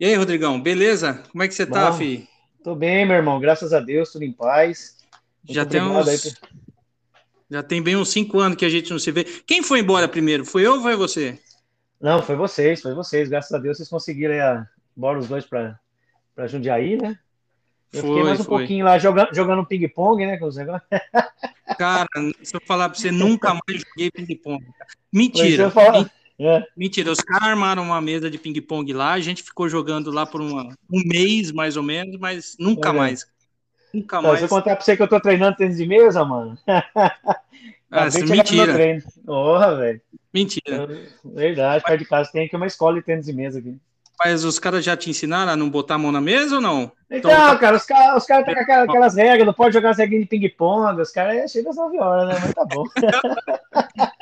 E aí, Rodrigão, beleza? Como é que você tá, Bom, fi? tô bem, meu irmão, graças a Deus, tudo em paz. Muito Já tem uns, já tem bem uns cinco anos que a gente não se vê. Quem foi embora primeiro? Foi eu ou foi você? Não, foi vocês, foi vocês. Graças a Deus vocês conseguiram ir a... embora os dois para Jundiaí, né? Eu fiquei Foi, mais um foi. pouquinho lá jogando, jogando ping-pong, né? com os negócios. Cara, se eu falar pra você, nunca mais joguei ping-pong. Mentira, eu falo- men- É, mentira. Os caras armaram uma mesa de ping-pong lá, a gente ficou jogando lá por uma- um mês, mais ou menos, mas nunca Olha. mais. Nunca Então, se mais. eu contar pra você que eu tô treinando tênis de mesa, mano. Ah, meu mentira. Porra, velho. mentira. Verdade, perto de casa tem aqui uma escola de tênis de mesa aqui. Mas os caras já te ensinaram a não botar a mão na mesa ou não? Então, Então, tá- cara, os caras os caras têm aquelas, aquelas regras, não pode jogar ceguinho de ping-pong, os caras é cheio das 9 horas, né? Mas tá bom.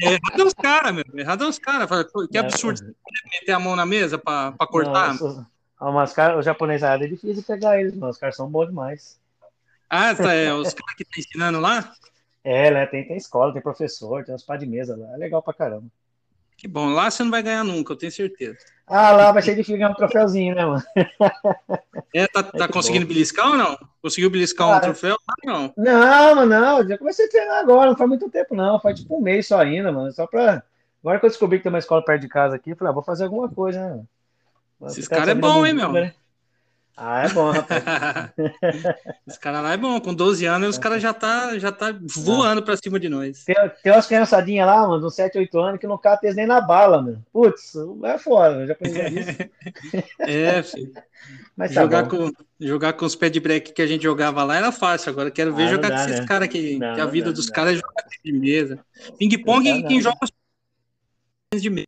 É errado é os caras, meu. Errado é os caras. Que É, absurdo. Meter a mão na mesa pra, pra cortar. Os, ah, mas cara, os japoneses é difícil pegar eles, mano. Os caras são bons demais. Ah, tá, é, os caras que estão ensinando lá? É, né? Tem, tem escola, tem professor, tem uns pá de mesa lá. É legal pra caramba. Que bom, lá você não vai ganhar nunca, eu tenho certeza. Ah, lá vai ser difícil ganhar um troféuzinho, né, mano? É, tá, tá que conseguindo bom. beliscar ou não? Conseguiu beliscar um troféu? Ah, não. Não, mano, não. Já comecei a treinar agora, não faz muito tempo, não. Faz tipo um mês só ainda, mano. Só pra. Agora que eu descobri que tem uma escola perto de casa aqui, eu falei, ah, vou fazer alguma coisa, né? mano? Esses caras é bom, hein, meu? né? Ah, é bom, rapaz. Esse cara lá é bom, com 12 anos os caras já tá, já tá voando pra cima de nós. Tem, tem umas criançadinhas lá, mano, uns 7, 8 anos, que não catam eles nem na bala, mano. Putz, é foda, eu já aprendi isso. É, filho. Mas tá Jogar bom. com, jogar com os pés de break que a gente jogava lá era fácil. Agora quero ver Ah, jogar dá, com esses né? caras que, Não, que a vida dos caras é jogar de mesa. Ping-pong, quem não. joga os de mesa.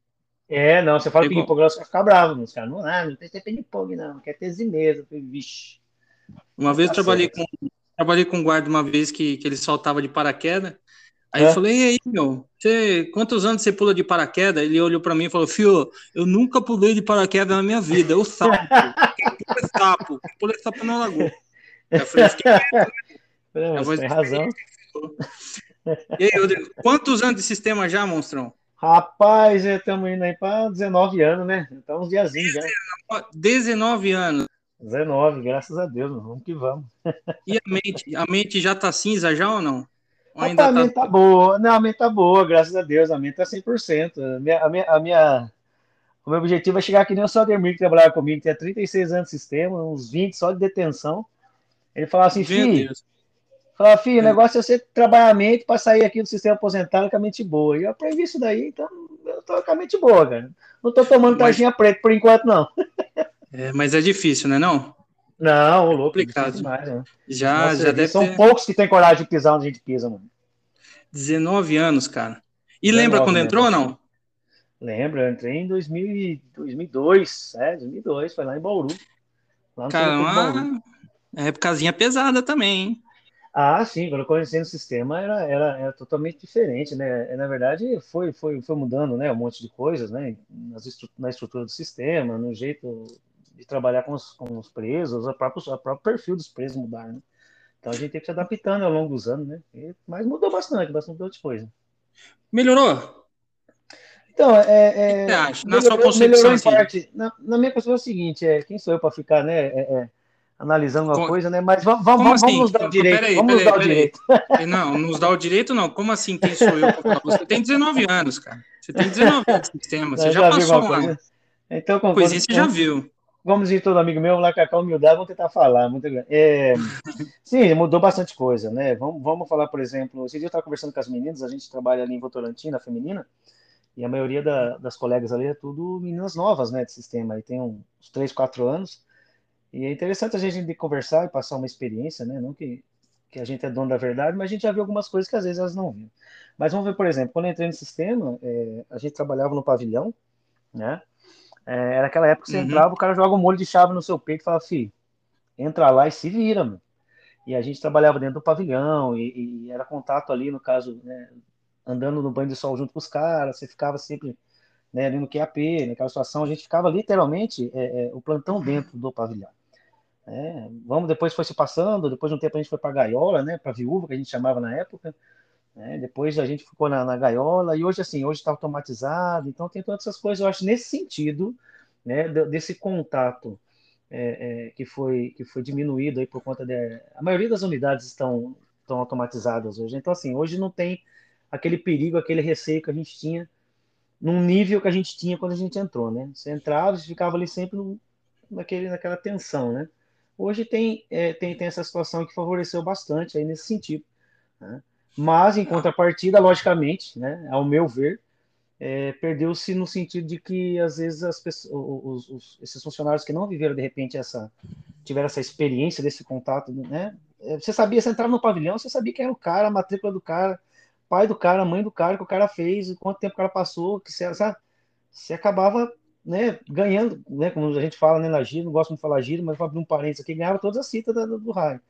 É, não, você fala Igual- ping-pong, os caras ficam bravos, mano. Os caras, não, ah, não tem ping-pong, não, quer ter mesa. Vixe. Uma vez eu Tá trabalhei certo. com, trabalhei com um guarda uma vez que, que ele saltava de paraquedas. Aí É? eu falei, e aí, meu, você, quantos anos você pula de paraquedas? Ele olhou pra mim e falou, Fio, eu nunca pulei de paraquedas na minha vida, eu sapo. Quem pula é sapo, quem pula é sapo na lagoa. Eu falei, É, mas tem razão. E aí, Rodrigo, quantos anos de sistema já, monstrão? Rapaz, estamos indo aí para 19 anos, né? Então, uns diazinhos já. Ó, 19 anos. 19, graças a Deus, mano. vamos que vamos. E a mente, a mente já tá cinza já ou não? Ou ainda a mente tá... tá boa. Não, a mente tá boa, graças a Deus. A mente tá 100%. A minha, a minha, a minha- o meu objetivo é chegar que nem o Saldemir, que trabalhava comigo, que tinha 36 anos de sistema, uns 20 só de detenção. Ele falava assim, filho, Deus. Falava, filho, o Hum. negócio é você trabalhar a mente para sair aqui do sistema aposentado com a mente boa. E eu aprendi isso daí, então eu tô com a mente boa, cara. Não tô tomando Mas- tarjinha preta por enquanto, não. É, mas é difícil, né não? Não, louco, Complicado. difícil demais, né? Já, Nossa, já deve são ter poucos que têm coragem de pisar onde a gente pisa, mano. 19 anos, cara. E 19 lembra quando mesmo. entrou ou não? Lembro, eu entrei em 2000, e- 2002, é, 2002, foi lá em Bauru. Lá no Cara, de Bauru. uma épocazinha pesada também, hein? Ah, sim, quando eu conheci no sistema era, era, era totalmente diferente, né? É, Na verdade, foi, foi, foi mudando, né, um monte de coisas, né? Nas estru- na estrutura do sistema, no jeito de trabalhar com os, com os presos, o próprio, o próprio perfil dos presos mudaram, né? Então a gente tem que se adaptando ao longo dos anos, né? E- mas mudou bastante, bastante outra coisa. Melhorou? Então, é, O é? Na sua melhorou, concepção, melhorou em assim. parte. Na, na minha concepção é o seguinte, é, quem sou eu para ficar, né, é, é, analisando uma Co- coisa, né? Mas vamos, vamos, vamos assim? nos dar o direito, Peraí, vamos nos peraí, dar o direito. Não, nos dá o direito, não. Como assim, quem sou eu? Você tem 19 anos, cara. Você tem 19 anos de sistema. Você Eu já vi passou coisa. Então, como, coisinha, você já viu. vamos dizer todo amigo meu lá com a humildade, vamos tentar falar. Muito, é, sim, mudou bastante coisa, né? Vamos, vamos falar, por exemplo, esse dia eu estava conversando com as meninas, a gente trabalha ali em Votorantim, na feminina, e a maioria da- das colegas ali é tudo meninas novas, né, de sistema, aí tem uns 3, 4 anos, e é interessante a gente conversar e passar uma experiência, né? Não que, que a gente é dono da verdade, mas a gente já viu algumas coisas que às vezes elas não viram. Mas vamos ver, por exemplo, quando eu entrei no sistema, é, a gente trabalhava no pavilhão, né? É, era aquela época que você Uhum. entrava, o cara joga um molho de chave no seu peito e fala, fi, entra lá e se vira, mano. E a gente trabalhava dentro do pavilhão e, e era contato ali, no caso, né, andando no banho de sol junto com os caras, você ficava sempre né, ali no QAP, naquela situação, a gente ficava literalmente é, é, o plantão dentro do pavilhão. É, vamos, depois foi se passando, depois de um tempo a gente foi para gaiola, né, para viúva, que a gente chamava na época, né, depois a gente ficou na, na gaiola, e hoje assim, hoje está automatizado, então tem todas essas coisas, eu acho, nesse sentido, né, de- desse contato é, é, que foi que foi diminuído aí por conta de a maioria das unidades estão estão automatizadas hoje. Então assim, hoje não tem aquele perigo, aquele receio que a gente tinha num nível que a gente tinha quando a gente entrou, né? Você entrava, você ficava ali sempre no, naquele, naquela tensão, né? Hoje tem, é, tem, tem essa situação que favoreceu bastante aí nesse sentido. Né? Mas, em contrapartida, logicamente, né, ao meu ver, é, perdeu-se no sentido de que, às vezes, as pessoas, os, os, esses funcionários que não viveram, de repente, essa tiveram essa experiência desse contato, né? É, você sabia, você entrava no pavilhão, você sabia quem era o cara, a matrícula do cara, pai do cara, mãe do cara, que o cara fez, quanto tempo o cara passou, que você, sabe? você acabava né, ganhando, né, como a gente fala né, na gíria, não gosto de falar gíria, mas vou abrir um parênteses aqui, ganhava todas as citas do, do raio.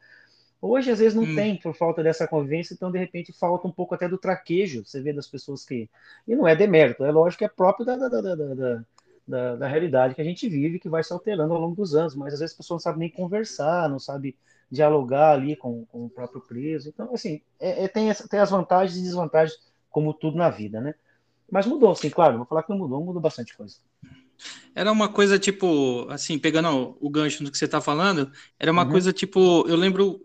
Hoje, às vezes, não hum. tem, por falta dessa convivência, então, de repente, falta um pouco até do traquejo, você vê das pessoas que... E não é demérito, é lógico que é próprio da, da, da, da, da, da realidade que a gente vive, que vai se alterando ao longo dos anos, mas, às vezes, a pessoa não sabe nem conversar, não sabe dialogar ali com, com o próprio preso. Então, assim, é, é, tem, tem as vantagens e desvantagens, como tudo na vida, né? Mas mudou, sim, claro, vou falar que não mudou, mudou bastante coisa. Era uma coisa tipo, assim, pegando o gancho do que você está falando, era uma uhum. coisa tipo, eu lembro,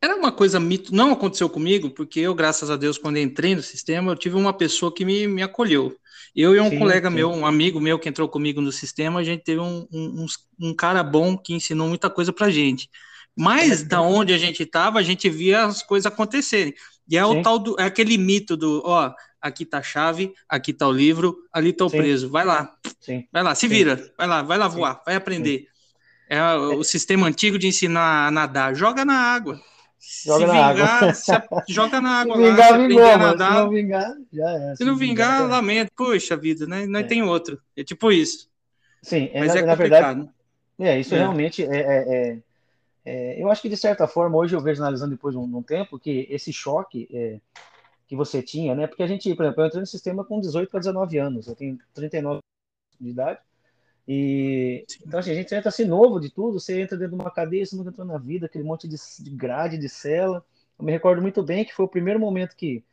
era uma coisa mito, não aconteceu comigo, porque eu, graças a Deus, quando entrei no sistema, eu tive uma pessoa que me, me acolheu. Eu e um sim, colega sim. meu, um amigo meu que entrou comigo no sistema, a gente teve um, um, um cara bom que ensinou muita coisa pra gente. Mas da onde a gente estava, a gente via as coisas acontecerem. E é sim. o tal do, é aquele mito do, ó, aqui tá a chave, aqui tá o livro, ali tá o Sim. preso. Vai lá. Sim. Vai lá, se vira. Vai lá, vai lá voar, vai aprender. É o sistema antigo de ensinar a nadar. Joga na água. Joga se na vingar, água. Se, joga na água. Se vingar, lá, vingou, a nadar. Se não vingar, já é. Se, se não vingar, vingar lamento. Puxa vida, né? Não é. tem outro. É tipo isso. Sim, é, Mas na, é na verdade. É, isso é. realmente é, é, é, Eu acho que, de certa forma, hoje eu vejo, analisando depois de um, de um tempo, que esse choque que você tinha, né? Porque a gente, por exemplo, eu entrei no sistema com 18 para 19 anos, eu tenho 39 de idade. E então assim, a gente entra assim novo de tudo, você entra dentro de uma cadeia, você nunca entrou na vida, aquele monte de, de grade, de cela. Eu me recordo muito bem que foi o primeiro momento que,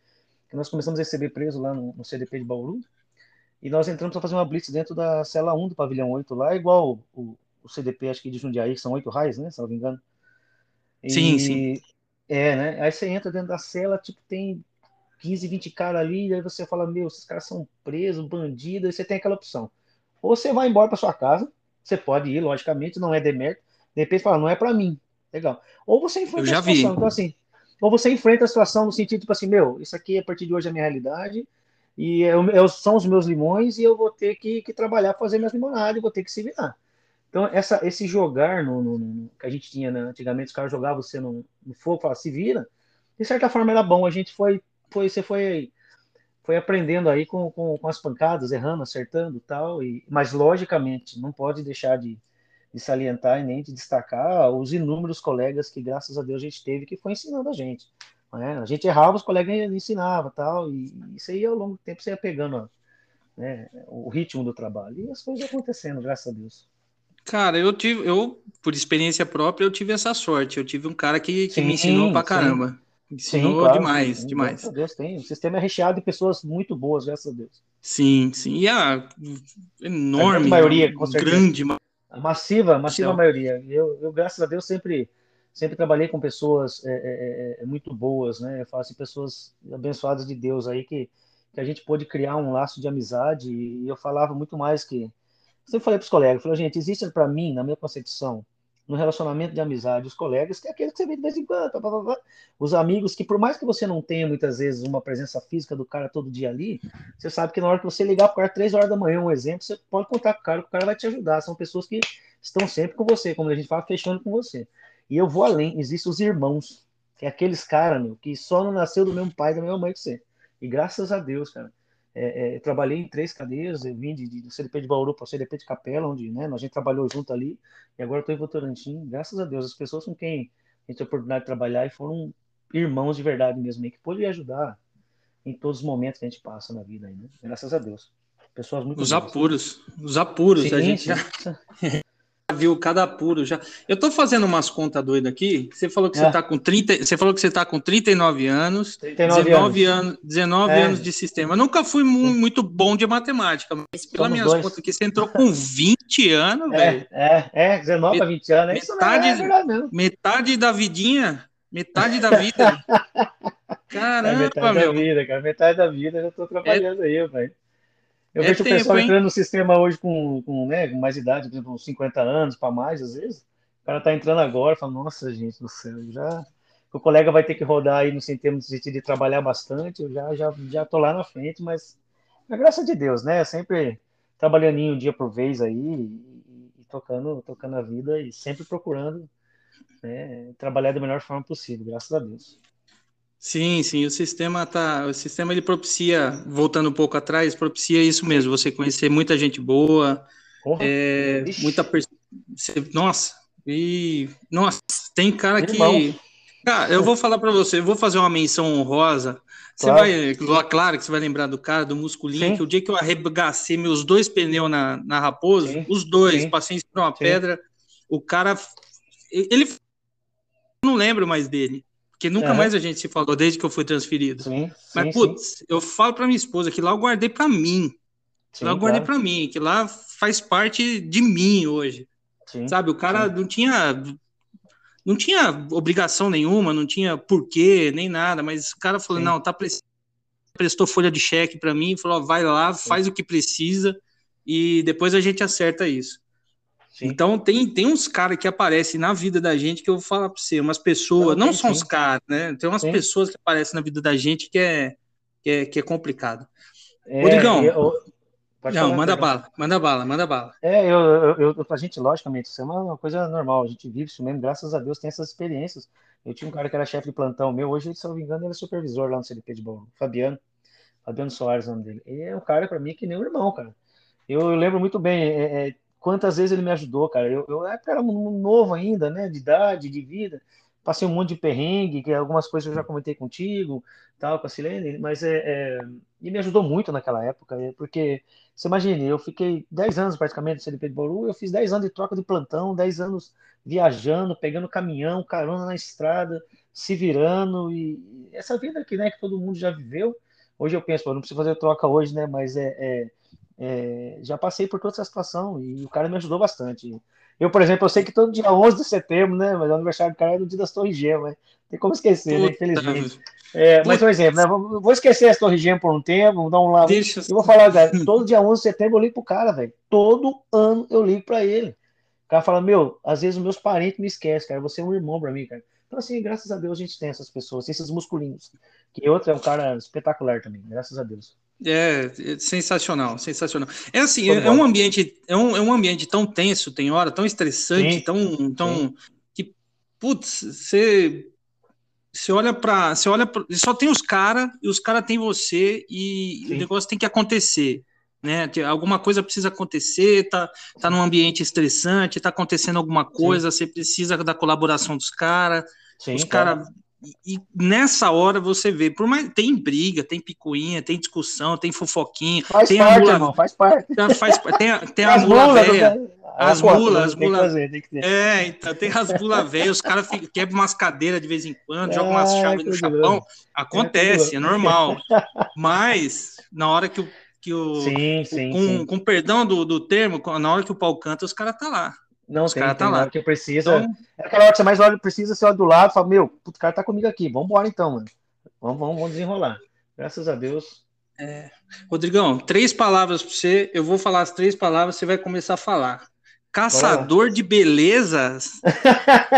que nós começamos a receber preso lá no, no CDP de Bauru. E nós entramos para fazer uma blitz dentro da cela 1 do pavilhão 8 lá, igual o, o CDP, acho que de Jundiaí, que são oito raios, né? Se não me engano. E, sim, sim. É, né? Aí você entra dentro da cela, tipo, tem 15, 20 caras ali, e aí você fala, meu, esses caras são presos, bandidos, e você tem aquela opção. Ou você vai embora para sua casa, você pode ir, logicamente, não é demérito, de repente fala, não é para mim, legal. Ou você enfrenta a situação, vi. então assim, ou você enfrenta a situação no sentido, tipo assim, meu, isso aqui a partir de hoje é a minha realidade, e eu, eu, são os meus limões, e eu vou ter que, que trabalhar, fazer minhas limonadas, e vou ter que se virar. Então, essa, esse jogar no, no, no, que a gente tinha né? antigamente, os caras jogavam você no, no fogo, falavam, se vira, de certa forma era bom, a gente foi foi, você foi, foi aprendendo aí com, com, com as pancadas, errando, acertando tal, e mas logicamente não pode deixar de, de salientar e nem de destacar os inúmeros colegas que graças a Deus a gente teve que foi ensinando a gente. Né? A gente errava, os colegas ensinavam tal, e isso aí ao longo do tempo você ia pegando né, o ritmo do trabalho. E as coisas acontecendo, graças a Deus. Cara, eu tive, eu, por experiência própria, eu tive essa sorte. Eu tive um cara que, que sim, me ensinou pra caramba. Sim. Ensinou sim, claro, demais, sim, demais. Graças a Deus tem. O sistema é recheado de pessoas muito boas, graças a Deus. Sim, sim. E a enorme, a maioria, com grande, a massiva, massiva então. maioria. Eu, eu, graças a Deus, sempre, sempre trabalhei com pessoas é, é, é, é, muito boas, né? Eu falo assim, pessoas abençoadas de Deus aí que, que a gente pôde criar um laço de amizade. E eu falava muito mais que. Sempre falei para os colegas, falei, gente, existe para mim, na minha concepção, no relacionamento de amizade, os colegas, que é aquele que você vê de vez em quando, blá, blá, blá. os amigos, que por mais que você não tenha muitas vezes uma presença física do cara todo dia ali, você sabe que na hora que você ligar para o cara três horas da manhã, um exemplo, você pode contar com o cara, que o cara vai te ajudar. São pessoas que estão sempre com você, como a gente fala, fechando com você. E eu vou além, existem os irmãos, que é aqueles caras, meu, que só não nasceu do mesmo pai da mesma mãe que você. E graças a Deus, cara. É, é, trabalhei em três cadeias, eu vim de, de, do CDP de Bauru para o CDP de Capela, onde né, a gente trabalhou junto ali, e agora estou em Votorantim. Graças a Deus, as pessoas com quem a gente teve a oportunidade de trabalhar e foram irmãos de verdade mesmo, que pôde ajudar em todos os momentos que a gente passa na vida. Né? Graças a Deus. Pessoas muito Os apuros, os apuros, sim, a gente sim. já viu cada apuro já. Eu tô fazendo umas contas doidas aqui. Você falou que é. você tá com 30, você falou que você tá com 39 anos, 39 19 anos, anos 19 é. anos de sistema. Eu nunca fui muito bom de matemática, mas pelas minhas dois. contas aqui você entrou com 20 anos, é, velho. É, é, 19 a 20 anos, é isso metade, mesmo, é. Metade da vidinha, metade da vida. Caramba, é metade meu. da vida, cara, metade da vida eu já tô trabalhando aí, velho. Eu é vejo tempo, o pessoal hein? entrando no sistema hoje com, com, né, com mais idade, por exemplo, uns 50 anos para mais, às vezes. O cara tá entrando agora, fala, nossa, gente do céu, já. O colega vai ter que rodar aí no sentido de trabalhar bastante, eu já, já, já tô lá na frente, mas é graça de Deus, né? Sempre trabalhando um dia por vez aí e, e, tocando, tocando a vida e sempre procurando né, trabalhar da melhor forma possível, graças a Deus. Sim, sim, o sistema tá, o sistema ele propicia, voltando um pouco atrás, propicia isso mesmo, você conhecer muita gente boa, é, muita nossa, e nossa, tem cara que cara, eu vou falar para você, eu vou fazer uma menção honrosa. Você claro. vai, claro que você vai lembrar do cara, do musculinho, sim. que o dia que eu arregacei meus dois pneus na, na Raposa, sim. os dois, sim. passei por uma pedra, o cara, ele, não lembro mais dele. Porque nunca uhum. mais a gente se falou desde que eu fui transferido. Sim, Mas, sim, putz, sim. eu falo para minha esposa que lá eu guardei para mim. Sim, lá eu guardei claro. para mim, que lá faz parte de mim hoje. Sabe, o cara não tinha não tinha obrigação nenhuma, não tinha porquê, nem nada, mas o cara falou: "Não, tá prestou folha de cheque para mim, falou: "Vai lá, faz o que precisa e depois a gente acerta isso". Sim. Então tem, tem uns caras que aparecem na vida da gente que eu vou falar para você, umas pessoas, não, não são os caras, né? Tem umas sim. pessoas que aparecem na vida da gente que é, que é, que é complicado. É, Rodrigão, eu, não, falar, manda bala, manda bala, manda bala. É, eu, eu, eu, a gente, logicamente, isso é uma, uma, coisa normal, a gente vive isso mesmo, graças a Deus tem essas experiências. Eu tinha um cara que era chefe de plantão meu, hoje, se eu não me engano, ele é supervisor lá no CDP de Bom, Fabiano, Fabiano Soares, o nome dele. Ele é um cara, para mim, que nem um irmão, cara. Eu, eu lembro muito bem, é, é, quantas vezes ele me ajudou, cara. Eu, eu era novo ainda, né, de idade, de vida. Passei um monte de perrengue, que algumas coisas eu já comentei contigo, tal, com a Silene, mas é, é... e me ajudou muito naquela época, é, porque você imagina, eu fiquei 10 anos praticamente no CDP de Bauru, eu fiz 10 anos de troca de plantão, 10 anos viajando, pegando caminhão, carona na estrada, se virando, e essa vida aqui, né, que todo mundo já viveu. Hoje eu penso, pô, não preciso fazer troca hoje, né, mas é, é é, já passei por toda essa situação e o cara me ajudou bastante. Eu, por exemplo, eu sei que todo dia 11 de setembro, né? Mas o aniversário do cara é no dia das Torres Gêmeas, né? Tem como esquecer, né? Infelizmente. É, mas, por exemplo, né? vou esquecer as Torres Gêmeas por um tempo, vou dar um lado. Deixa... Eu vou falar, cara, todo dia 11 de setembro eu ligo pro cara, velho. Todo ano eu ligo para ele. O cara fala, meu, às vezes os meus parentes me esquecem, cara. Você é um irmão para mim, cara. Então, assim, graças a Deus a gente tem essas pessoas, esses musculinhos. Que outro é um cara espetacular também, graças a Deus. É, é, sensacional, sensacional. É assim, é, é, um ambiente, é um, é um ambiente tão tenso, tem hora, tão estressante, sim, tão, tão sim. que putz, você você olha para, você olha pra, só tem os caras e os caras têm você e sim. o negócio tem que acontecer, né? Alguma coisa precisa acontecer, tá tá num ambiente estressante, tá acontecendo alguma coisa, você precisa da colaboração dos caras. Os caras e nessa hora você vê, por mais tem briga, tem picuinha, tem discussão, tem fofoquinha, faz tem parte, a mula, irmão, faz parte. Faz, tem, tem a mula velha, as mulas, as mulas. É, então tem as mulas velhas, os caras quebram umas cadeiras de vez em quando, jogam umas chaves no chapão. Acontece, é, é normal. Mas na hora que o que o, sim, sim, com, sim. com perdão do, do termo, na hora que o pau canta, os caras tá lá. Não, Os tem, tá lá. que precisa. Então... É aquela hora que você mais olha, precisa, você olha do lado e fala, meu, o cara tá comigo aqui, vamos embora então, mano. Vamos, vamos, vamos desenrolar. Graças a Deus. É. Rodrigão, três palavras para você, eu vou falar as três palavras, você vai começar a falar. Caçador de belezas?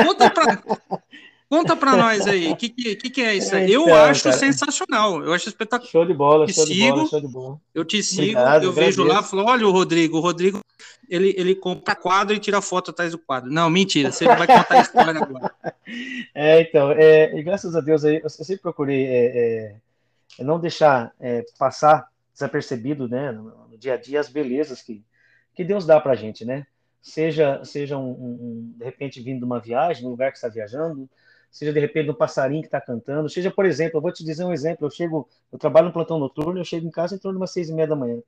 Conta pra, Conta para nós aí, o que, que, que, é isso aí? Então, eu acho cara. sensacional, eu acho espetacular. Show de bola, show sigo, de bola, show de bola. Eu te sigo, Obrigado, eu vejo lá, falo, olha o Rodrigo, o Rodrigo, ele, ele compra quadro e tira foto atrás do quadro. Não, mentira, você vai contar a história agora. É, então, é, graças a Deus aí, eu sempre procurei é, é, não deixar é, passar desapercebido, né, no, no, dia a dia, as belezas que, que Deus dá pra gente, né? Seja, seja um, um, de repente vindo de uma viagem, no lugar que está viajando, seja de repente um passarinho que está cantando, seja, por exemplo, eu vou te dizer um exemplo, eu chego, eu trabalho no plantão noturno, eu chego em casa em torno de umas seis e meia da manhã.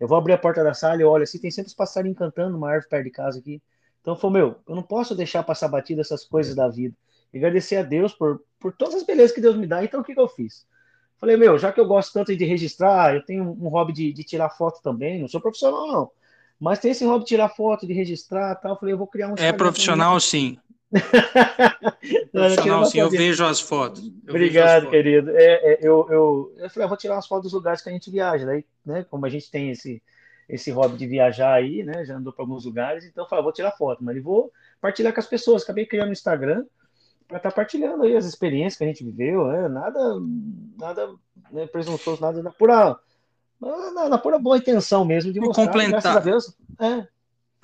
Eu vou abrir a porta da sala e olho assim, tem sempre os passarinhos cantando, uma árvore perto de casa aqui. Então, falou, meu, eu não posso deixar passar batida essas coisas da vida. E agradecer a Deus por, por todas as belezas que Deus me dá. Então, o que, que eu fiz? Falei, meu, já que eu gosto tanto de registrar, eu tenho um hobby de, de tirar foto também, não sou profissional, não. Mas tem esse hobby de tirar foto, de registrar tal. Falei, eu vou criar um. É profissional, sim. profissional, sim, eu vejo as fotos. Obrigado, as fotos. querido. É, é, eu, eu, eu falei, eu vou tirar umas fotos dos lugares que a gente viaja. Daí, né, como a gente tem esse, esse hobby de viajar aí, né? Já andou para alguns lugares, então eu falei, vou tirar foto, mas vou partilhar com as pessoas. Acabei criando o Instagram para estar tá partilhando aí as experiências que a gente viveu, né? Nada, nada né, presunçoso, nada na pura, na, na, pura boa intenção mesmo de mostrar. Complementar. Graças a Deus. É.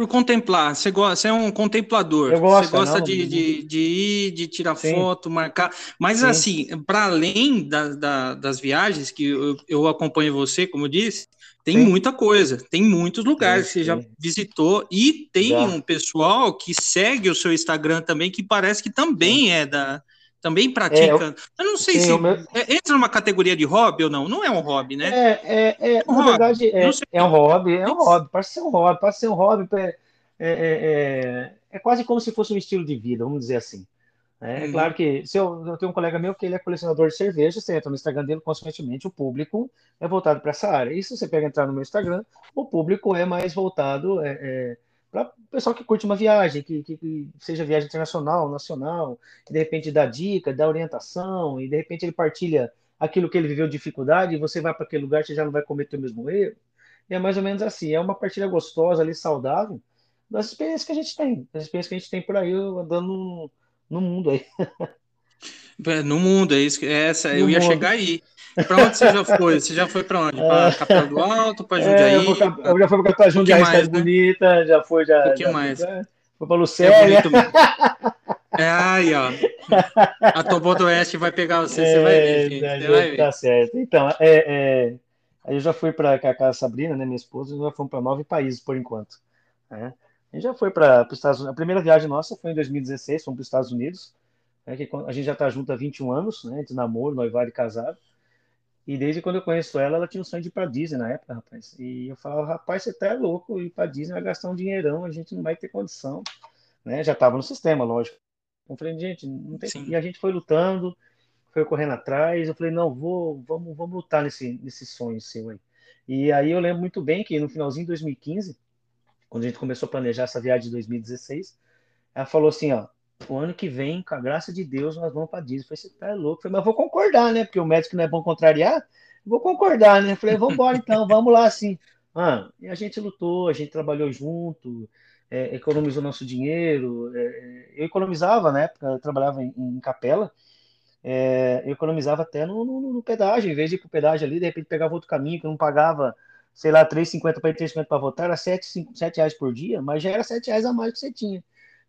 Por contemplar, você, gosta, você é um contemplador. Eu gosto, você gosta não, de, de, de, ir, de tirar sim. foto, marcar. Mas sim. assim, para além da, da, das viagens que eu, eu acompanho você, como eu disse, tem Sim. muita coisa, tem muitos lugares que você já visitou e tem já. um pessoal que segue o seu Instagram também que parece que também é da também pratica. É, eu, não sei se meu... É, entra numa categoria de hobby ou não. Não é um hobby, né? É, é, é um na hobby. verdade é, é um hobby, é um hobby. Pode ser um hobby, pode ser um hobby. É, é, é, quase como se fosse um estilo de vida, vamos dizer assim. É, hum. claro que se eu, eu, tenho um colega meu que ele é colecionador de cerveja, você entra no Instagram dele, consequentemente o público é voltado para essa área. E se você pega entrar no meu Instagram, o público é mais voltado é, é, para o pessoal que curte uma viagem, que, que, que, seja viagem internacional, nacional, que de repente dá dica, dá orientação, e de repente ele partilha aquilo que ele viveu dificuldade, e você vai para aquele lugar, você já não vai cometer o mesmo erro. E é mais ou menos assim, é uma partilha gostosa ali, saudável, das experiências que a gente tem, das experiências que a gente tem por aí, andando no mundo aí. No mundo, é isso. É essa, no eu ia mundo. chegar aí. Para onde você já foi? Você já foi para onde? Para é. Capela do Alto, para Jundiaí? É, eu, pra, eu, já fui para Capela Jundiaí, mais, né? bonita, já foi já. Pouquinho já, mais. Já, foi para Lucélia. É, é aí, ó. A Tobo do Oeste vai pegar você, é, você vai ver, gente. Você vai ver. Tá certo. Então, é, é, aí eu já fui para a Sabrina, né, minha esposa, nós fomos para nove países por enquanto. Né? A gente já foi para os Estados Unidos. A primeira viagem nossa foi em 2016, fomos para os Estados Unidos. Né, que a gente já está junto há 21 anos, né, de namoro, noivado e casado. E desde quando eu conheço ela, ela tinha um sonho de ir para Disney na época, rapaz. E eu falava, rapaz, você tá é louco, ir para Disney vai gastar um dinheirão, a gente não vai ter condição. Né? Já estava no sistema, lógico. Eu falei, gente, não tem. Sim. E a gente foi lutando, foi correndo atrás. Eu falei, não, vou, vamos, vamos lutar nesse, nesse sonho seu aí. E aí eu lembro muito bem que no finalzinho de 2015, quando a gente começou a planejar essa viagem de 2016, ela falou assim, ó, o ano que vem, com a graça de Deus, nós vamos para Disney. Eu falei, você tá louco? Eu falei, mas vou concordar, né? Porque o médico não é bom contrariar. Vou concordar, né? Eu falei, vamos embora então, vamos lá assim. Ah, e a gente lutou, a gente trabalhou junto, é, economizou nosso dinheiro. É, eu economizava na época, eu trabalhava em, em capela, é, eu economizava até no, no, no, pedágio, em vez de ir pro pedágio ali, de repente pegava outro caminho que eu não pagava sei lá, 3,50 para ir, 3,50 para votar, era 7, 5, 7 reais por dia, mas já era 7 reais a mais que você tinha.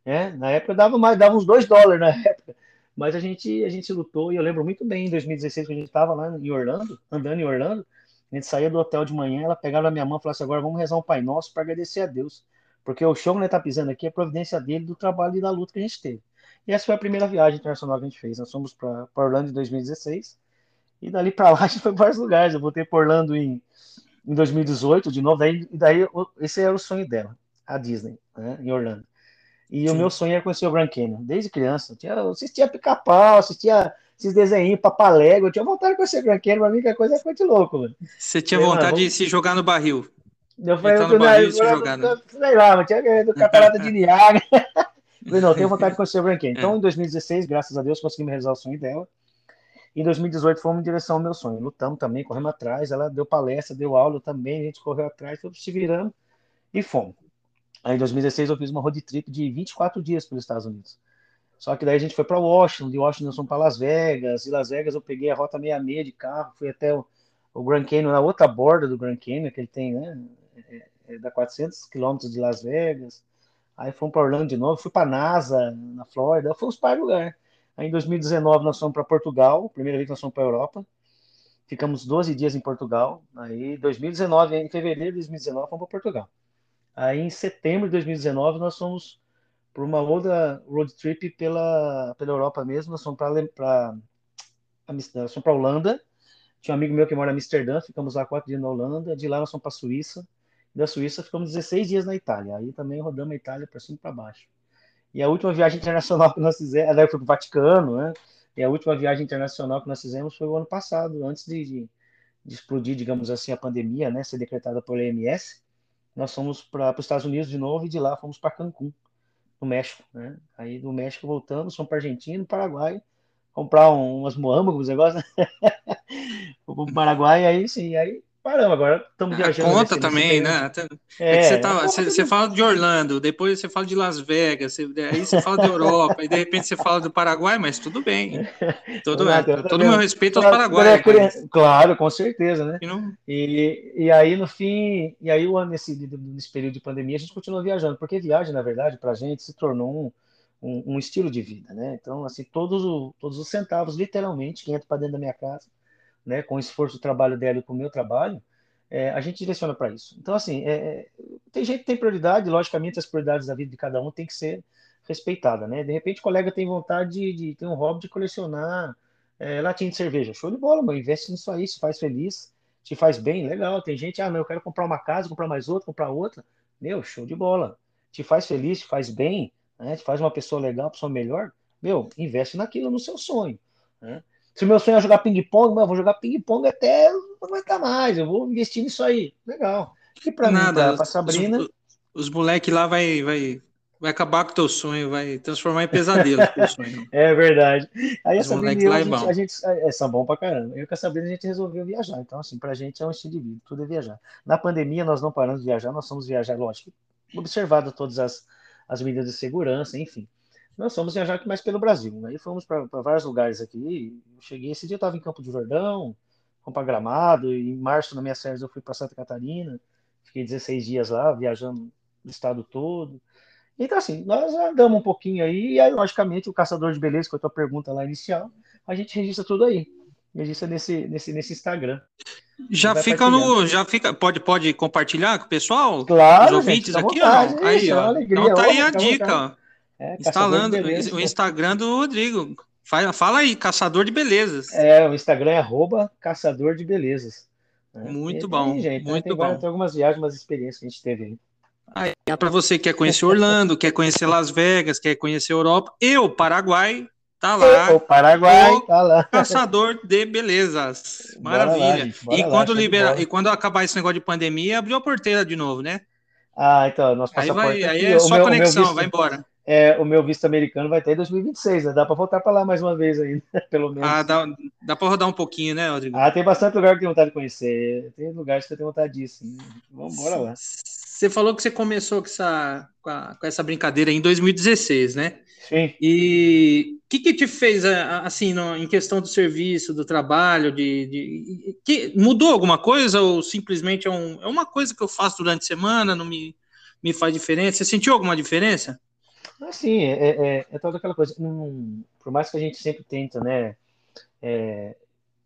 Né? Na época dava mais, dava uns 2 dólares na época. Mas a gente, a gente lutou, e eu lembro muito bem, em 2016, quando a gente estava lá em Orlando, andando em Orlando, a gente saía do hotel de manhã, ela pegava na minha mão e falava assim, agora vamos rezar um Pai Nosso para agradecer a Deus. Porque o chão que ele está pisando aqui é providência dele, do trabalho e da luta que a gente teve. E essa foi a primeira viagem internacional que a gente fez. Nós fomos para Orlando em 2016, e dali para lá a gente foi para vários lugares. Eu voltei para Orlando em em 2018, de novo, daí, daí esse era o sonho dela, a Disney, né, em Orlando. E Sim. o meu sonho era conhecer o Grand Canyon, desde criança. Eu, tinha, eu assistia pica-pau, assistia esses desenhinhos, papalego, eu tinha vontade de conhecer o Grand Canyon, pra mim que a coisa é de louco, mano. Você tinha vontade de se jogar no barril? Eu falei, no barril e se jogar, né? Sei lá, mas tinha do Catarata de Niagara. falei, não, tenho vontade de conhecer o Grand Canyon. Então, é. em 2016, graças a Deus, consegui me realizar o sonho dela. Em 2018 fomos em direção ao meu sonho. Lutamos também, corremos atrás. Ela deu palestra, deu aula também, a gente correu atrás, todos se virando e fomos. Aí em 2016 eu fiz uma road trip de 24 dias pelos Estados Unidos. Só que daí a gente foi para Washington, de Washington nós fomos para Las Vegas, e Las Vegas eu peguei a rota 66 de carro, fui até o, o Grand Canyon, na outra borda do Grand Canyon, que ele tem, né? É, é, dá 400 quilômetros de Las Vegas. Aí fomos para Orlando de novo, fui para NASA, na Flórida, fomos para lugar. Aí em 2019 nós fomos para Portugal, primeira vez que nós fomos para Europa. Ficamos 12 dias em Portugal. Aí 2019, em fevereiro de 2019, fomos para Portugal. Aí em setembro de 2019 nós fomos para uma outra road trip pela, pela Europa mesmo. Nós fomos para Amsterdã, para Holanda. Tinha um amigo meu que mora em Amsterdã, ficamos lá quatro dias na Holanda. De lá nós fomos para a Suíça. Da Suíça ficamos 16 dias na Itália. Aí também rodamos a Itália para cima e para baixo. E a última viagem internacional que nós fizemos, foi para o Vaticano, né? E a última viagem internacional que nós fizemos foi o ano passado, antes de, de, de explodir, digamos assim, a pandemia, né? Ser decretada pela OMS. Nós fomos para os Estados Unidos de novo e de lá fomos para Cancún, no México, né? Aí do México voltamos, fomos para Argentina, Paraguai, comprar um, umas moambas, negócios, né? para o Paraguai, aí sim, aí Paramos, agora estamos viajando. conta nesse, também, nesse né? É, é você, tá, você, você, fala de Orlando, depois você fala de Las Vegas, você, aí você fala da Europa, e de repente você fala do Paraguai, mas tudo bem. Todo, é, todo meu respeito aos paraguaios. Mas... Claro, com certeza, né? E, não... e, e, aí, no fim, e aí, nesse, nesse período de pandemia, a gente continua viajando, porque viagem, na verdade, para a gente se tornou um, um, um, estilo de vida, né? Então, assim, todos, o, todos os centavos, literalmente, que entram para dentro da minha casa né, com o esforço do trabalho dela e com o meu trabalho, é, a gente direciona para isso. Então, assim, é, é, tem gente que tem prioridade, logicamente as prioridades da vida de cada um tem que ser respeitada, né? De repente o colega tem vontade de, de ter um hobby de colecionar é, latinha de cerveja. Show de bola, mano, investe nisso aí, se faz feliz, te faz bem, legal. Tem gente, ah, não, eu quero comprar uma casa, comprar mais outra, comprar outra. Meu, show de bola. Te faz feliz, te faz bem, né? te faz uma pessoa legal, pessoa melhor. Meu, investe naquilo, no seu sonho. Né? Se o meu sonho é jogar ping-pong, eu vou jogar ping-pong até não aguentar mais. Eu vou investir nisso aí. Legal. E para mim, para Sabrina. Os, os moleques lá vai, vai, vai acabar com o teu sonho, vai transformar em pesadelo o sonho. É verdade. Aí os a Sabrina lá a, gente, a gente é, são bom pra caramba. Eu com a Sabrina a gente resolveu viajar. Então, assim, pra gente é um estilo de vida, tudo é viajar. Na pandemia, nós não paramos de viajar, nós fomos viajar, lógico, observado todas as, as medidas de segurança, enfim nós fomos viajar aqui mais pelo Brasil. Aí fomos para vários lugares aqui. Eu cheguei, esse dia eu estava em Campo de Jordão, fomos para Gramado, e em março, na minha série, eu fui para Santa Catarina. Fiquei 16 dias lá, viajando o estado todo. Então, assim, nós andamos um pouquinho aí, e aí, logicamente, o caçador de beleza, é a tua pergunta lá inicial, a gente registra tudo aí. Registra nesse, nesse, nesse Instagram. Já fica no. Já fica. Pode, pode compartilhar com o pessoal? Claro. Os ouvintes aqui, vontade, ó. Aí, ó. Então tá aí a dica. É, Instalando o Instagram do Rodrigo. Fala, fala aí, Caçador de Belezas. É, o Instagram é arroba Caçador de Belezas. É, muito bom, aí, gente, muito tem, bom. Tem algumas viagens, umas experiências que a gente teve aí. aí para você que quer conhecer Orlando, quer conhecer Las Vegas, quer conhecer Europa, eu, Paraguai, tá lá. O Paraguai, o tá lá. Caçador de belezas. Maravilha. Lá, e, quando lá, libera, e quando acabar esse negócio de pandemia, abriu a porteira de novo, né? Ah, então, nosso passaporte. Aí, vai, aí é só meu, conexão, visto, vai embora é, o meu visto americano vai ter em 2026, né? Dá para voltar para lá mais uma vez ainda, pelo menos. Ah, dá, dá para rodar um pouquinho, né, Rodrigo? Ah, tem bastante lugar que eu tenho vontade de conhecer. Tem lugares que eu tenho vontade disso. Vamos embora lá. Você falou que você começou com essa, com, a, com essa brincadeira em 2016, né? Sim. E o que, que te fez, assim, no, em questão do serviço, do trabalho, de, de que, mudou alguma coisa ou simplesmente é, um, é uma coisa que eu faço durante a semana, não me, me faz diferença? Você sentiu alguma diferença? Assim, é, é, é toda aquela coisa. por mais que a gente sempre tenta, né, é,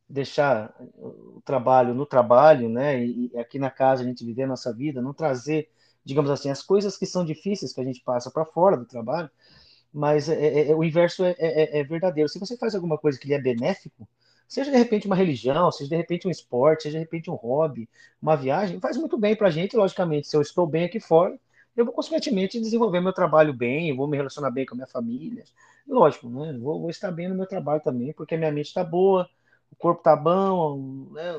deixar o trabalho no trabalho, né, e, e, aqui na casa a gente viver a nossa vida, não trazer, digamos assim, as coisas que são difíceis que a gente passa para fora do trabalho, mas é, é, é o inverso é, verdadeiro. Se você faz alguma coisa que lhe é benéfico, seja de repente uma religião, seja de repente um esporte, seja de repente um hobby, uma viagem, faz muito bem para a gente, logicamente. Se eu estou bem aqui fora, eu vou consequentemente desenvolver meu trabalho bem, vou me relacionar bem com a minha família. Lógico, né? Vou, vou estar bem no meu trabalho também, porque a minha mente está boa, o corpo está bom, né?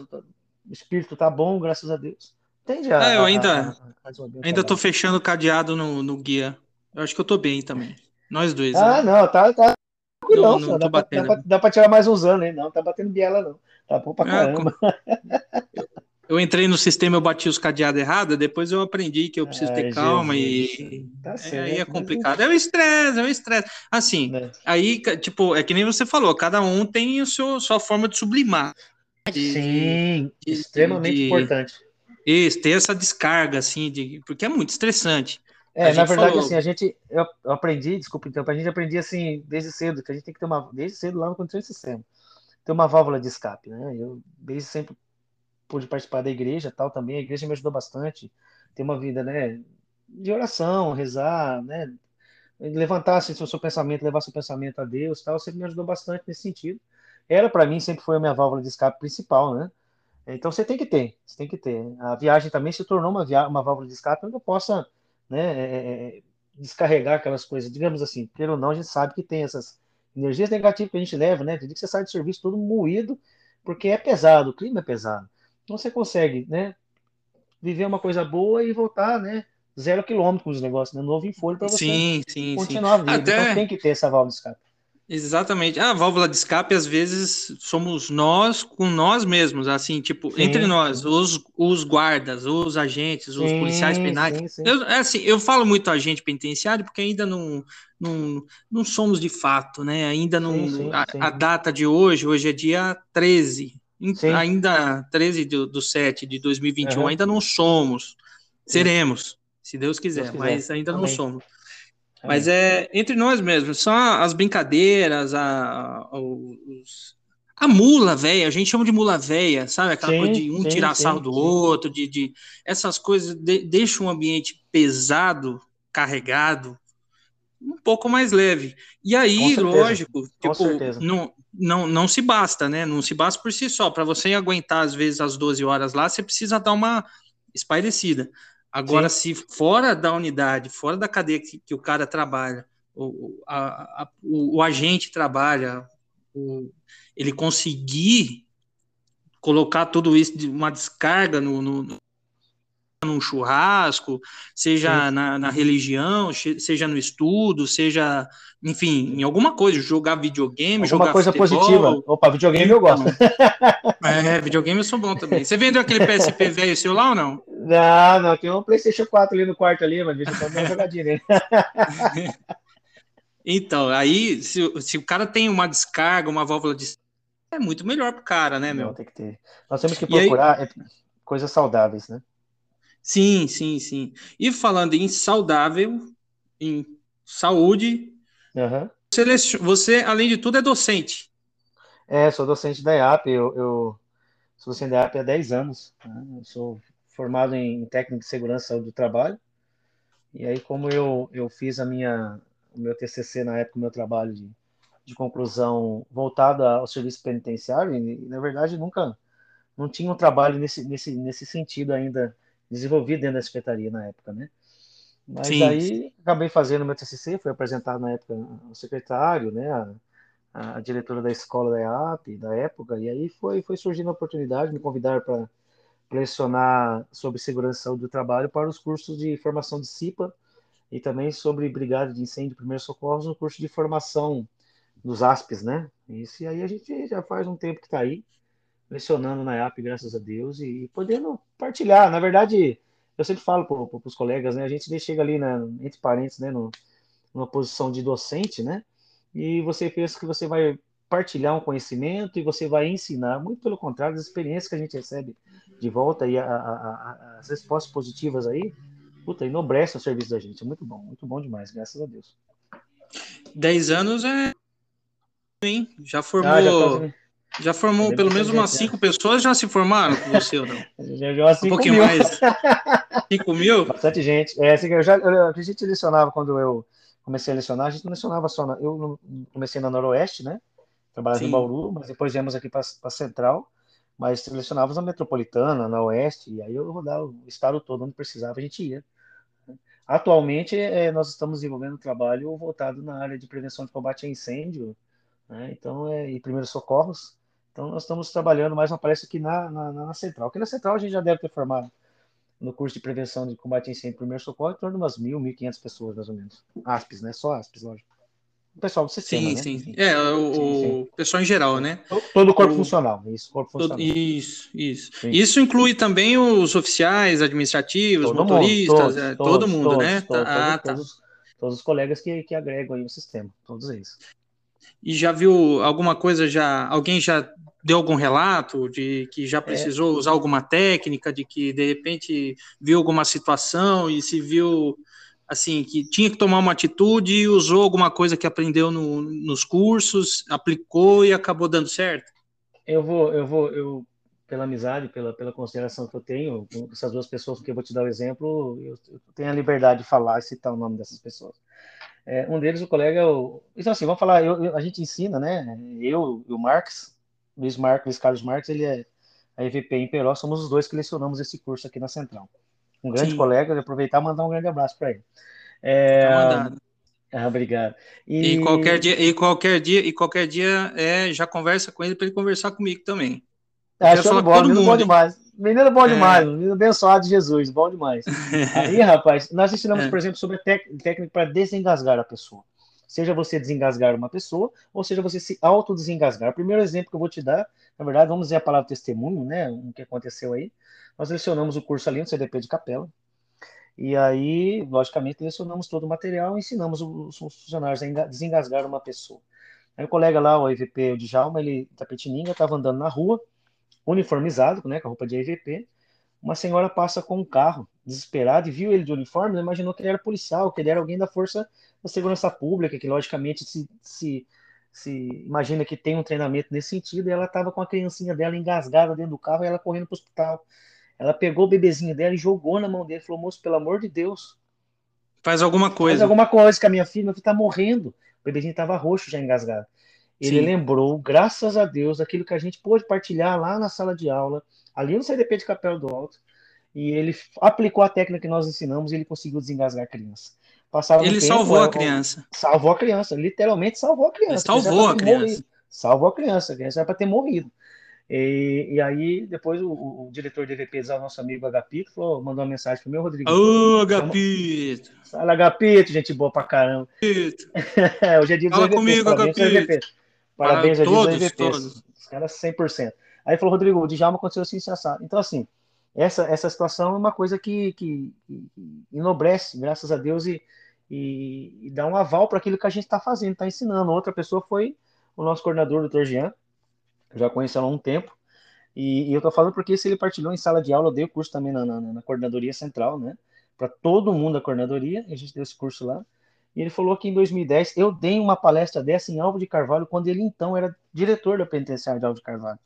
o espírito está bom, graças a Deus. Entende? A, é, eu ainda a, a, ainda estou fechando o cadeado no, no guia. Eu acho que eu estou bem também. Nós dois. Ah, né? não, tá, tá. Não, não, não dá, pra, dá, pra, tirar mais uns anos, hein? Não, tá batendo biela, não. Tá bom pra é, caramba. É, eu entrei no sistema, eu bati os cadeados errados, depois eu aprendi que eu preciso ter calma e tá certo, aí é complicado. É o estresse, é o estresse. Assim, é. aí, tipo, é que nem você falou, cada um tem o seu, sua forma de sublimar. De, Sim, de, extremamente de, importante. Isso, ter essa descarga, assim, de, porque é muito estressante. É, na verdade, falou... assim, a gente, eu, eu aprendi, desculpa então, a gente aprendia assim, desde cedo, que a gente tem que ter uma, desde cedo lá no controle de sistema, ter uma válvula de escape, né? Eu, desde sempre, pude participar da igreja tal também. A igreja me ajudou bastante. Ter uma vida, né, de oração, rezar, né, levantar assim, o seu pensamento, levar seu pensamento a Deus, tal, sempre me ajudou bastante nesse sentido. Era para mim sempre foi a minha válvula de escape principal, né? Então você tem que ter, você tem que ter. A viagem também se tornou uma, uma válvula de escape onde eu possa né, é, é, é, descarregar aquelas coisas. Digamos assim, queira ou não, a gente sabe que tem essas energias negativas que a gente leva, né? Tem que você sai do serviço todo moído, porque é pesado, o clima é pesado. Então você consegue, né? Viver uma coisa boa e voltar, né? Zero quilômetro com os negócios, né? Novo em folha para você sim, sim, continuar sim. a vida. Até... Então tem que ter essa válvula de escape. Exatamente. A válvula de escape, às vezes, somos nós com nós mesmos, assim, tipo, sim, entre nós, os, os guardas, os agentes, sim, os policiais penais. Eu, é assim, eu falo muito agente penitenciário porque ainda não, não, não somos de fato, né? Ainda não. A, a, data de hoje, hoje é dia 13, ainda 13 do, do 7 de 2021, uhum. ainda não somos. Seremos, se Deus quiser, Deus quiser. mas ainda Amém. não somos. Mas é entre nós mesmos, só as brincadeiras, a, a, os, a mula velha, a gente chama de mula velha, sabe? Aquela sim, coisa de um sim, tirar sim, sarro do outro, de, de essas coisas de, deixam um ambiente pesado, carregado, um pouco mais leve. E aí, lógico, tipo, não, não, não se basta, né? Não se basta por si só. Para você aguentar, às vezes, as 12 horas lá, você precisa dar uma espairecida. Agora, Sim. se fora da unidade, fora da cadeia que, que o cara trabalha, o, a, a, o, o agente trabalha, o, ele conseguir colocar tudo isso de uma descarga no, no num churrasco, seja na, na, religião, seja no estudo, seja, enfim, em alguma coisa, jogar videogame, alguma jogar coisa futebol. positiva. Opa, videogame eu gosto. É, videogame eu sou bom também. Você vendeu aquele PSP velho seu lá ou não? Não, não, tem um PlayStation 4 ali no quarto ali, mas deixa eu dar uma jogadinha nele. Então, aí, se, se o cara tem uma descarga, uma válvula de é muito melhor pro cara, né, meu? Não, tem que ter. Nós temos que procurar aí... coisas saudáveis, né? Sim, sim, sim. E falando em saudável, em saúde, uhum. você, você, além de tudo, é docente. É, sou docente da EAP, eu, eu sou docente da EAP há 10 anos. Né? sou formado em técnica de segurança saúde do trabalho. E aí, como eu, eu fiz a minha, o meu TCC na época, o meu trabalho de, de conclusão voltado ao serviço penitenciário, e, na verdade nunca não tinha um trabalho nesse, nesse, nesse sentido ainda desenvolvido dentro da secretaria na época, né? Mas Sim. aí acabei fazendo meu TCC, foi apresentado na época ao secretário, né, a, a diretora da escola da EAP, da época, e aí foi, foi surgindo a oportunidade, me convidar para lecionar sobre segurança e saúde do trabalho para os cursos de formação de CIPA e também sobre brigada de incêndio e primeiros socorros no curso de formação dos ASPES, né? Isso, e aí a gente já faz um tempo que está aí, lecionando na EAP, graças a Deus, e podendo partilhar. Na verdade, eu sempre falo para os colegas, né? A gente chega ali, né, entre parentes, né, no, numa posição de docente, né? E você pensa que você vai partilhar um conhecimento e você vai ensinar. Muito pelo contrário, as experiências que a gente recebe de volta e a, a, a, as respostas positivas aí, puta, enobrece o serviço da gente. É muito bom, muito bom demais, graças a Deus. Dez anos é. Hein? Já formou. Ah, já já formou pelo menos umas né? cinco pessoas, já se formaram com você ou não? Já, já um pouquinho mil. mais. Cinco mil? Bastante gente. É, assim, eu já, eu, a gente lecionava quando eu comecei a lecionar, a gente não lecionava só. Na, eu comecei na Noroeste, né? Trabalhava em Bauru, mas depois viemos aqui para a Central. Mas selecionávamos na Metropolitana, na Oeste, e aí eu rodava o estado todo, onde precisava, a gente ia. Atualmente, é, nós estamos desenvolvendo um trabalho voltado na área de prevenção de combate a incêndio, né? então, é, e primeiros socorros, então, nós estamos trabalhando mais uma palestra aqui na, na, na, Central. Aqui na Central a gente já deve ter formado no curso de prevenção de combate a incêndio e primeiro socorro em torno de umas mil, mil quinhentas pessoas, mais ou menos. ASPES, né? Só ASPES, lógico. O pessoal do sistema, sim, né? Sim, sim. É, o, sim, sim. pessoal em geral, né? Todo o corpo o... funcional, isso, corpo funcional. Isso, isso. Sim. Isso inclui também os oficiais administrativos, todo motoristas, mundo, todos, é, todo todos, mundo, né? todos, né? ah, tá. Todos, todos, os colegas que, que agregam aí o sistema, todos eles. E já viu alguma coisa, já alguém já deu algum relato de que já é. precisou é. usar alguma técnica, de que de repente viu alguma situação e se viu assim que tinha que tomar uma atitude e usou alguma coisa que aprendeu no, nos cursos, aplicou e acabou dando certo? Eu vou, eu vou, eu pela amizade, pela, pela consideração que eu tenho com essas duas pessoas, porque eu vou te dar o exemplo, eu, eu, tenho a liberdade de falar e citar o nome dessas pessoas. É, um deles, o colega, eu, então assim, vamos falar, eu, a gente ensina, né? Eu e o Marx, Luiz Luiz Carlos Marques, ele é a EVP em Peró, somos os dois que lecionamos esse curso aqui na Central. Um grande Sim. colega, de aproveitar e mandar um grande abraço para ele. É... Tá ah, obrigado. E... e... qualquer dia, e qualquer dia, e qualquer dia é, já conversa com ele para ele conversar comigo também. É, show de bola, menino mundo, bom demais. Menino bom é. demais, menino abençoado de Jesus, bom demais. Aí, rapaz, nós ensinamos, é. por exemplo, sobre a técnica para desengasgar a pessoa. Seja você desengasgar uma pessoa, ou seja você se autodesengasgar. O primeiro exemplo que eu vou te dar, na verdade, vamos dizer a palavra testemunho, né? O que aconteceu aí. Nós lecionamos o curso ali no CDP de Capela. E aí, logicamente, lecionamos todo o material ensinamos os funcionários a desengasgar uma pessoa. Aí o colega lá, o EVP, o Djalma, ele, Tapetininga, estava andando na rua, uniformizado, né, com a roupa de EVP. Uma senhora passa com um carro, desesperada, e viu ele de uniforme, imaginou que ele era policial, que ele era alguém da Força da Segurança Pública, que logicamente se, se, se imagina que tem um treinamento nesse sentido, e ela estava com a criancinha dela engasgada dentro do carro e ela correndo para o hospital. Ela pegou o bebezinho dela e jogou na mão dele, falou, moço, pelo amor de Deus. Faz alguma coisa. Faz alguma coisa que a minha filha, meu filho tá morrendo. O bebezinho estava roxo já engasgado. Ele Sim. lembrou, graças a Deus, daquilo que a gente pôde partilhar lá na sala de aula, ali no CDP de Capela do Alto, e ele aplicou a técnica que nós ensinamos e ele conseguiu desengasgar a criança. Passava ele tempo, salvou a criança. Salvou a criança, literalmente salvou a criança. Ele salvou a criança. Morrido. Salvou a criança, a criança era para ter morrido. E, e, aí, depois, o, o, diretor de EVPs, o nosso amigo Agapito, falou, mandou uma mensagem pro meu Rodrigo. Ô, Agapito! Fala, Agapito, gente boa pra caramba. Hoje é dia Fala dos comigo, Agapito. Parabéns, Para todos, EVPs. Todos. Os caras 100%. Aí falou, Rodrigo, o Djalma aconteceu assim, assado. Então, assim, essa, essa situação é uma coisa que, que, enobrece, graças a Deus, e, e, e dá um aval para aquilo que a gente está fazendo, está ensinando. Outra pessoa foi o nosso coordenador, o doutor Jean, já conheço ela há um tempo, e, e eu estou falando porque se ele partilhou em sala de aula, eu dei o curso também na, na, na coordenadoria central, né? Para todo mundo da coordenadoria, a gente deu esse curso lá. E ele falou que em 2010 eu dei uma palestra dessa em Alvo de Carvalho, quando ele então era diretor da penitenciária de Alvo de Carvalho.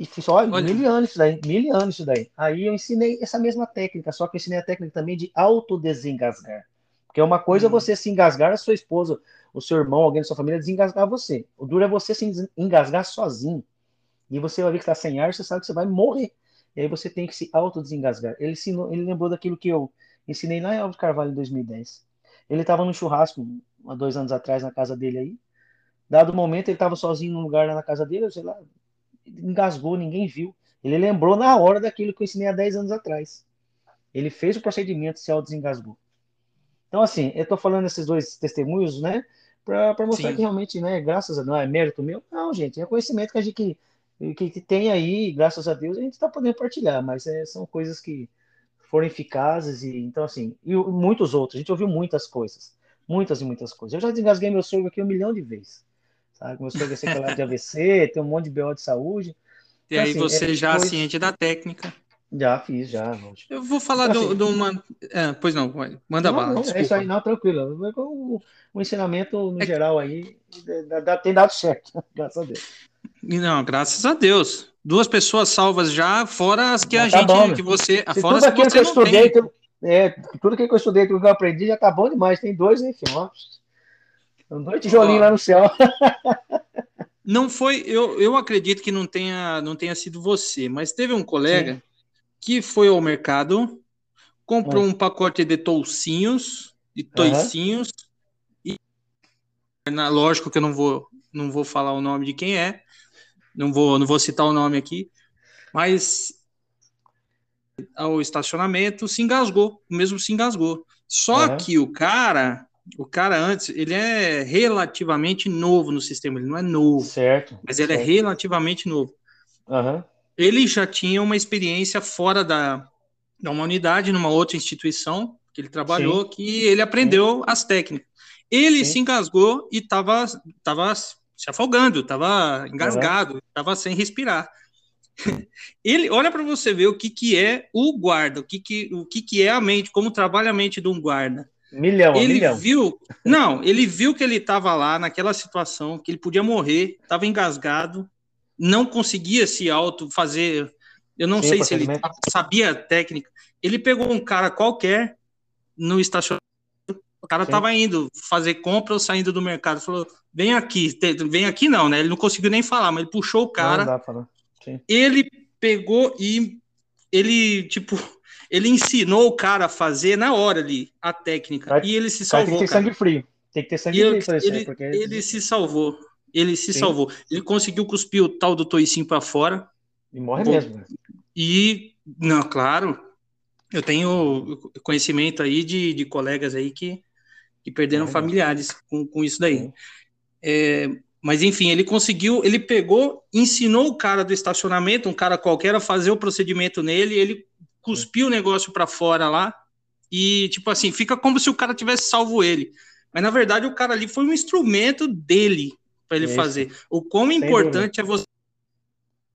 E fiz, olha, olha. mil anos isso daí, mil anos isso daí. Aí eu ensinei essa mesma técnica, só que eu ensinei a técnica também de autodesengasgar. Porque é uma coisa hum. você se engasgar a sua esposa, o seu irmão, alguém da sua família, desengasgar você. O duro é você se engasgar sozinho. E você vai ver que está sem ar, você sabe que você vai morrer. E aí você tem que se autodesengasgar. Ele, ensinou, ele lembrou daquilo que eu ensinei lá em Alvo de Carvalho em 2010. Ele estava no churrasco há dois anos atrás na casa dele aí. Dado o momento, ele estava sozinho num lugar lá na casa dele, sei lá, engasgou, ninguém viu. Ele lembrou na hora daquilo que eu ensinei há 10 anos atrás. Ele fez o procedimento, se autodesengasgou. Então, assim, eu estou falando esses dois testemunhos, né, para mostrar Sim. que realmente, né, graças a Deus, não é mérito meu, não, gente, é conhecimento que a gente que, que tem aí, graças a Deus, a gente está podendo partilhar, mas é, são coisas que foram eficazes e então assim, e muitos outros, a gente ouviu muitas coisas, muitas e muitas coisas. Eu já desengasguei meu sogro aqui um milhão de vezes, sabe? Meu sogro é sequelado de AVC, tem um monte de BO de saúde. E então, aí assim, você é, já coisa... ciente da técnica. Já fiz, já. Eu vou falar então, assim, de uma. É, pois não, manda não, bala. Não, é isso aí, não, tranquilo. O, o ensinamento, no é geral, aí, tem dado certo, graças a Deus. Não, graças a Deus duas pessoas salvas já, fora as que já a tá gente, bom, que você, Se fora tudo as que, que eu estudei, tudo, é, tudo que eu estudei, tudo que eu aprendi já tá bom demais. Tem dois, enfim, ó. Dois tijolinhos lá no céu. Não foi, eu, eu acredito que não tenha, não tenha sido você, mas teve um colega Sim. que foi ao mercado, comprou um pacote de toucinhos, de toicinhos, uhum. e na, lógico que eu não vou, não vou falar o nome de quem é, não vou, não vou citar o nome aqui, mas ao estacionamento se engasgou, o mesmo se engasgou. Só uhum. que o cara, o cara antes, ele é relativamente novo no sistema, ele não é novo, certo, mas ele é certo. é relativamente novo. Uhum. Ele já tinha uma experiência fora da, da uma unidade, numa outra instituição que ele trabalhou, Sim. que ele aprendeu Sim. as técnicas. Ele Sim. se engasgou e estava tava se afogando, estava engasgado, estava uhum. sem respirar. Ele, olha para você ver o que, que é o guarda, o que, que, o que, que é a mente, como trabalha a mente de um guarda. Milhão, ele milhão. viu, não, ele viu que ele estava lá naquela situação, que ele podia morrer, estava engasgado, não conseguia se auto fazer. Eu não Sim, sei se ele sabia a técnica. Ele pegou um cara qualquer no estacionamento o cara Sim. tava indo fazer compra ou saindo do mercado. Falou: vem aqui, vem aqui não, né? Ele não conseguiu nem falar, mas ele puxou o cara. Ele pegou e ele, tipo, ele ensinou o cara a fazer na hora ali a técnica. Vai, e ele se salvou. Tem que ter sangue frio. Tem que ter sangue ele, frio ele, porque... ele se salvou. Ele se Sim. salvou. Ele conseguiu cuspir o tal do toicinho para fora. E morre mesmo. Né? E, não, claro, eu tenho conhecimento aí de, de colegas aí que, que perderam familiares com, com isso daí. É, mas enfim, ele conseguiu, ele pegou, ensinou o cara do estacionamento, um cara qualquer, a fazer o procedimento nele, ele cuspiu o negócio para fora lá, e tipo assim, fica como se o cara tivesse salvo ele. Mas na verdade o cara ali foi um instrumento dele para ele Isso. fazer. O quão importante é você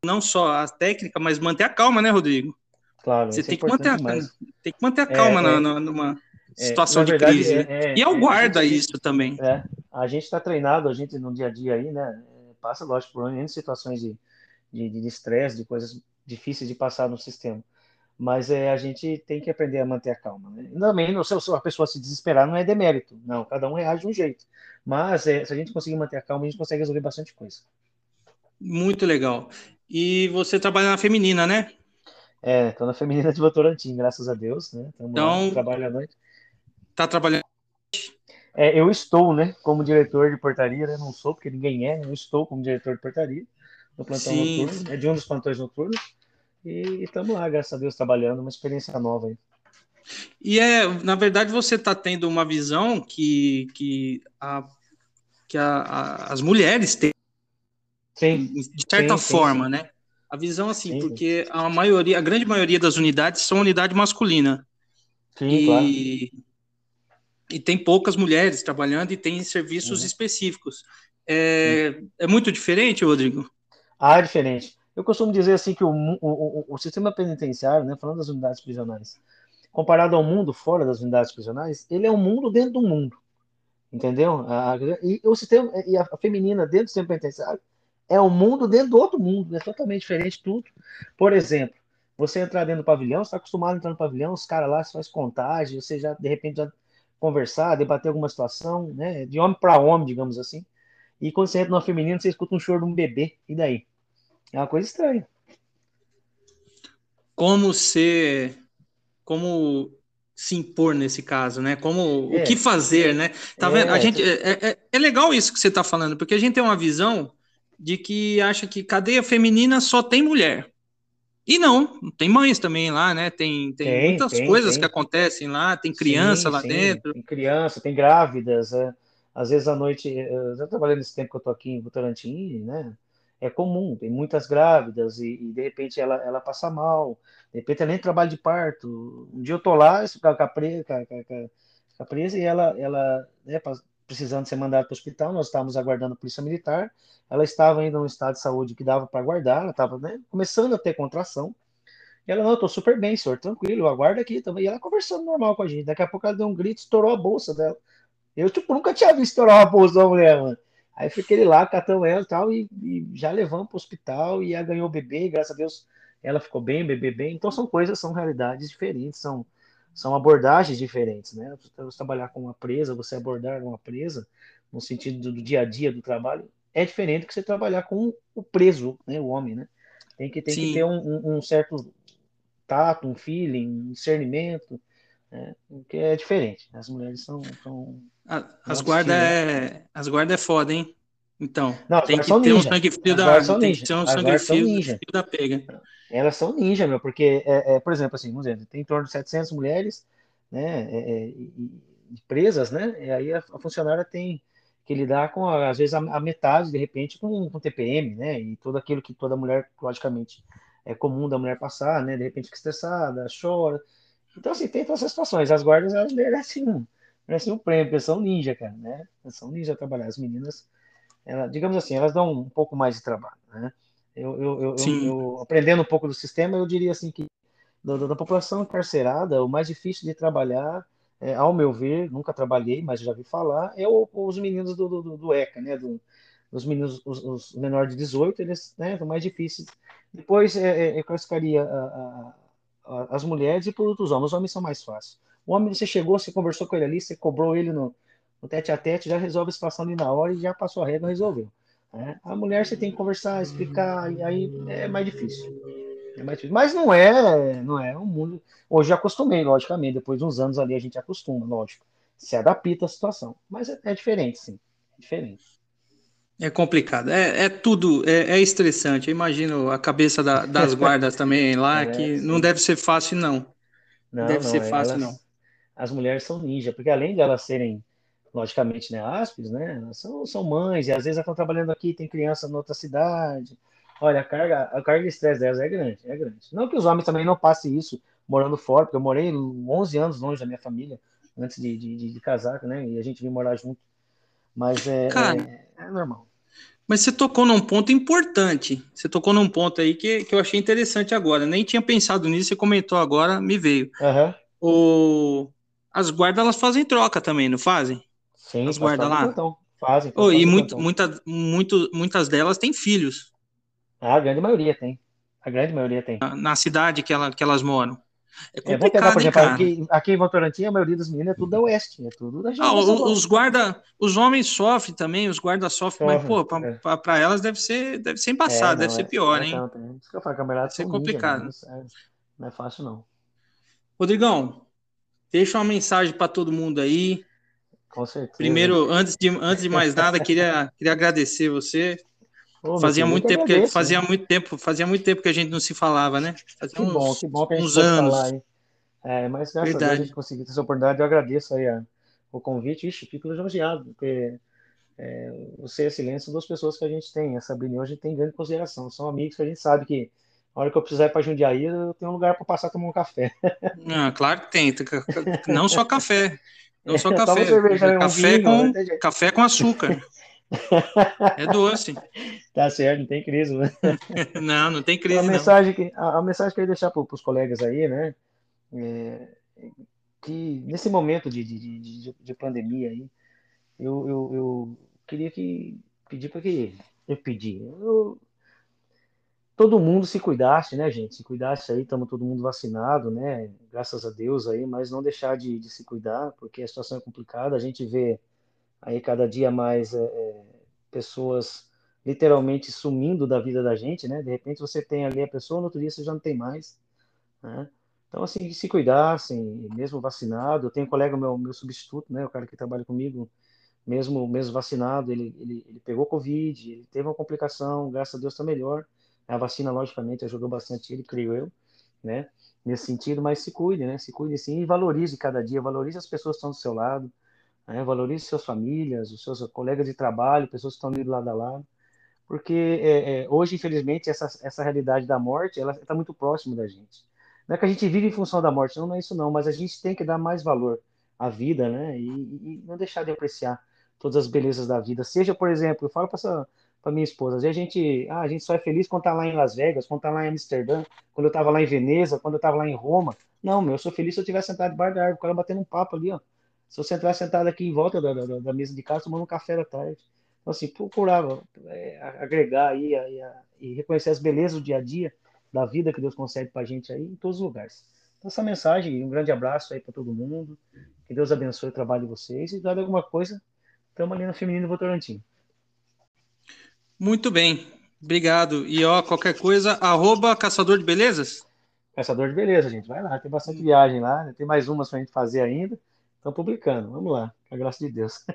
não só a técnica, mas manter a calma, né, Rodrigo? Claro, você tem que, manter a, tem que manter a calma é, na, é, na, numa é, situação de verdade, crise. Né? É, e é o guarda gente, isso também. É, a gente está treinado, a gente no dia a dia aí, né? Passa, lógico, por N situações de estresse, de, de, de coisas difíceis de passar no sistema mas é, a gente tem que aprender a manter a calma. Né? Também, se a pessoa se desesperar, não é demérito, não, cada um reage de um jeito. Mas é, se a gente conseguir manter a calma, a gente consegue resolver bastante coisa. Muito legal. E você trabalha na feminina, né? É, estou na feminina de Votorantim, graças a Deus, né? Tamo então, trabalho à noite. Tá trabalhando? É, eu estou, né, como diretor de portaria, né? Não sou, porque ninguém é, né? eu estou como diretor de portaria no plantão Sim. noturno, é de um dos plantões noturnos. E estamos lá, graças a Deus, trabalhando, uma experiência nova aí. E é, na verdade, você está tendo uma visão que, que, a, que a, a, as mulheres têm, sim, de certa sim, forma, sim, né? A visão assim, porque a maioria, a grande maioria das unidades são unidade masculina. Sim, e, claro. E tem poucas mulheres trabalhando e tem serviços uhum. específicos. É, é muito diferente, Rodrigo? Ah, é diferente. Eu costumo dizer assim que o, o, o, sistema penitenciário, né, falando das unidades prisionais, comparado ao mundo fora das unidades prisionais, ele é um mundo dentro do mundo, entendeu? A, e o sistema e a feminina dentro do sistema penitenciário é um mundo dentro do outro mundo, é totalmente diferente tudo. Por exemplo, você entrar dentro do pavilhão, está acostumado a entrar no pavilhão, os caras lá faz contagem, você já de repente já conversar, debater alguma situação, né, de homem para homem, digamos assim. E quando você entra no feminino, você escuta um choro de um bebê, e daí? É uma coisa estranha. Como ser. Como se impor nesse caso, né? Como é. o que fazer, né? Tá vendo? A é. gente é, é, é legal isso que você está falando, porque a gente tem uma visão de que acha que cadeia feminina só tem mulher. E não, tem mães também lá, né? Tem, tem, tem muitas tem, coisas tem. que acontecem lá, tem criança sim, lá sim. dentro. Tem criança, tem grávidas. É. Às vezes à noite, eu já trabalhei nesse tempo que eu tô aqui em Votorantim, né? É comum, tem muitas grávidas e, e, de repente ela, ela passa mal, de repente ela nem trabalha de parto. Um dia eu tô lá com a, presa, com a presa e ela, ela né, precisando ser mandada para o hospital, nós estávamos aguardando a polícia militar, ela estava ainda no estado de saúde que dava para aguardar, ela estava né, começando a ter contração, e ela, não, eu tô super bem, senhor, tranquilo, eu aguardo aqui também. E ela conversando normal com a gente. Daqui a pouco ela deu um grito, estourou a bolsa dela. Eu, tipo, nunca tinha visto estourar a bolsa da mulher, mano. Aí fiquei lá, catamos ela e tal, e, e já levamos para o hospital e ela ganhou o bebê, graças a Deus ela ficou bem, o bebê bem. Então são coisas, são realidades diferentes, são, são abordagens diferentes, né? Você trabalhar com uma presa, você abordar uma presa, no sentido do, do dia a dia do trabalho, é diferente que você trabalhar com o preso, né? O homem, né? Tem que, tem que ter um, um, um certo tato, um feeling, um discernimento, né? que é diferente. As mulheres são, são as guardas é, as guarda é foda, hein? Então, Não, tem que ter ninja. um sangue frio da tem que ter um sangue frio, frio, da pega. Elas são ninja, meu, porque, é, é, por exemplo, assim, vamos dizer, tem em torno de 700 mulheres, né, é, é presas, né, e aí a, a, funcionária tem que lidar com, às vezes, a, a metade, de repente, com, com TPM, né, e tudo aquilo que toda mulher, logicamente, é comum da mulher passar, né, de repente fica estressada, chora. Então, assim, tem todas essas situações. As guardas, elas merecem um, merecem um prêmio, porque são ninja, cara, né, são ninja trabalhar. As meninas, ela, digamos assim, elas dão um pouco mais de trabalho, né? Eu, eu, eu, eu, aprendendo um pouco do sistema, eu diria assim que da, da população encarcerada, o mais difícil de trabalhar, é, ao meu ver, nunca trabalhei, mas já vi falar, é o, os meninos do, do, do ECA, né? Do, os meninos, os, os menores de 18, eles né, são mais difíceis. Depois é, é, eu classificaria a, a, a, as mulheres e por outros homens. Os homens são mais fáceis. O homem, você chegou, você conversou com ele ali, você cobrou ele no, no tete a tete, já resolve a situação ali na hora e já passou a regra, resolveu. Né? A mulher você tem que conversar, explicar, e aí é mais difícil. É mais difícil. Mas não é, não é um mundo. Hoje já acostumei, logicamente. Depois de uns anos ali a gente acostuma, lógico. Se adapta à situação. Mas é, é diferente, sim. É diferente. É complicado, é, é tudo, é, é, estressante. Eu imagino a cabeça da, das guardas também lá, é, que não deve ser fácil, não. Não deve não, ser fácil, elas, não. As mulheres são ninja, porque além de elas serem, logicamente, né, áspides, né, são, são mães, e às vezes elas estão trabalhando aqui, tem criança em outra cidade. Olha, a carga, a carga de estresse delas é grande, é grande. Não que os homens também não passem isso morando fora, porque eu morei 11 anos longe da minha família, antes de, de, de casar, né, e a gente veio morar junto. Mas é, Cara, é, é normal. Mas você tocou num ponto importante. Você tocou num ponto aí que, que eu achei interessante agora. Nem tinha pensado nisso, você comentou agora, me veio. Uhum. O... As guardas elas fazem troca também, não fazem? Sim, as guardas lá. Então. Fazem. Oh, e muito, muita, muito, muitas delas têm filhos. Ah, a grande maioria tem. A grande maioria tem. Na, na cidade que, ela, que elas moram. É complicado, pegar, por exemplo, aqui, aqui, em Votorantim, a maioria das meninas é tudo da Oeste, é tudo da ah, Os guarda, os homens sofrem também, os guardas sofrem, mas, pô, para é. elas deve ser, deve ser embaçado, é, deve ser é, pior, é, hein? Tanto, né? Isso que eu falo, camarada, deve ser complicado. Ninja, né? não é fácil, não. Rodrigão, deixa uma mensagem para todo mundo aí. Com certeza. Primeiro, antes de, antes de mais nada, queria, queria agradecer você Fazia muito tempo agradeço, que fazia né? muito tempo, fazia muito tempo que a gente não se falava, né? Fazia que uns, bom, que bom que a gente uns anos. Falar aí. É, mas graças Verdade. a Deus a gente conseguiu ter essa oportunidade. Eu agradeço aí a, o convite. Ixi, fico lisonjeado, porque é, você e a Silêncio são duas pessoas que a gente tem. A Sabrina hoje tem grande consideração. São amigos que a gente sabe que a hora que eu precisar ir para Jundiaí, eu tenho um lugar para passar a tomar um café. Ah, claro que tem. Não só café. Não só café. Cerveja, café, um vinho, com, café com açúcar. É doce. Tá certo, não tem crise. Né? Não, não tem crise. A mensagem, que, a, a mensagem que eu ia deixar para os colegas aí, né? É, que nesse momento de, de, de, de pandemia aí, eu, eu, eu, queria que pedir para que eu pedi. Eu, todo mundo se cuidasse, né, gente? Se cuidasse aí, estamos todo mundo vacinado, né? Graças a Deus aí, mas não deixar de, de se cuidar, porque a situação é complicada. A gente vê aí cada dia mais é, é, pessoas literalmente sumindo da vida da gente, né? De repente você tem ali a pessoa, no outro dia você já não tem mais, né? Então, assim, se cuidassem, mesmo vacinado. Eu tenho um colega, meu, meu substituto, né? O cara que trabalha comigo, mesmo, mesmo vacinado, ele, ele, ele pegou Covid, ele teve uma complicação, graças a Deus está melhor. A vacina, logicamente, ajudou bastante ele, creio eu, né? Nesse sentido, mas se cuide, né? Se cuide sim e valorize cada dia, valorize as pessoas que estão do seu lado, né? valorize suas famílias, os seus colegas de trabalho, pessoas que estão ali do lado a lado, porque é, é, hoje, infelizmente, essa, essa realidade da morte, ela está muito próxima da gente. Não é que a gente vive em função da morte, não, não é isso não, mas a gente tem que dar mais valor à vida, né? E, e não deixar de apreciar todas as belezas da vida. Seja, por exemplo, eu falo para minha esposa, às vezes a gente, ah, a gente só é feliz quando está lá em Las Vegas, quando está lá em Amsterdã, quando eu estava lá em Veneza, quando eu estava lá em Roma. Não, meu, eu sou feliz se eu estiver sentado debaixo da árvore, o cara batendo um papo ali, ó. Se você entrar sentado aqui em volta da, da, da, mesa de casa, tomando um café da tarde. Então, assim, procurar é, agregar aí e, e reconhecer as belezas do dia a dia da vida que Deus concede para a gente aí em todos os lugares. Então, essa mensagem, um grande abraço aí para todo mundo. Que Deus abençoe o trabalho de vocês. E dado alguma coisa, estamos ali no Feminino Votorantim. Muito bem. Obrigado. E ó, qualquer coisa, arroba Caçador de Belezas? Caçador de Beleza, gente. Vai lá, tem bastante viagem lá. Tem mais umas para a gente fazer ainda. Estão publicando. Vamos lá, com a graça de Deus.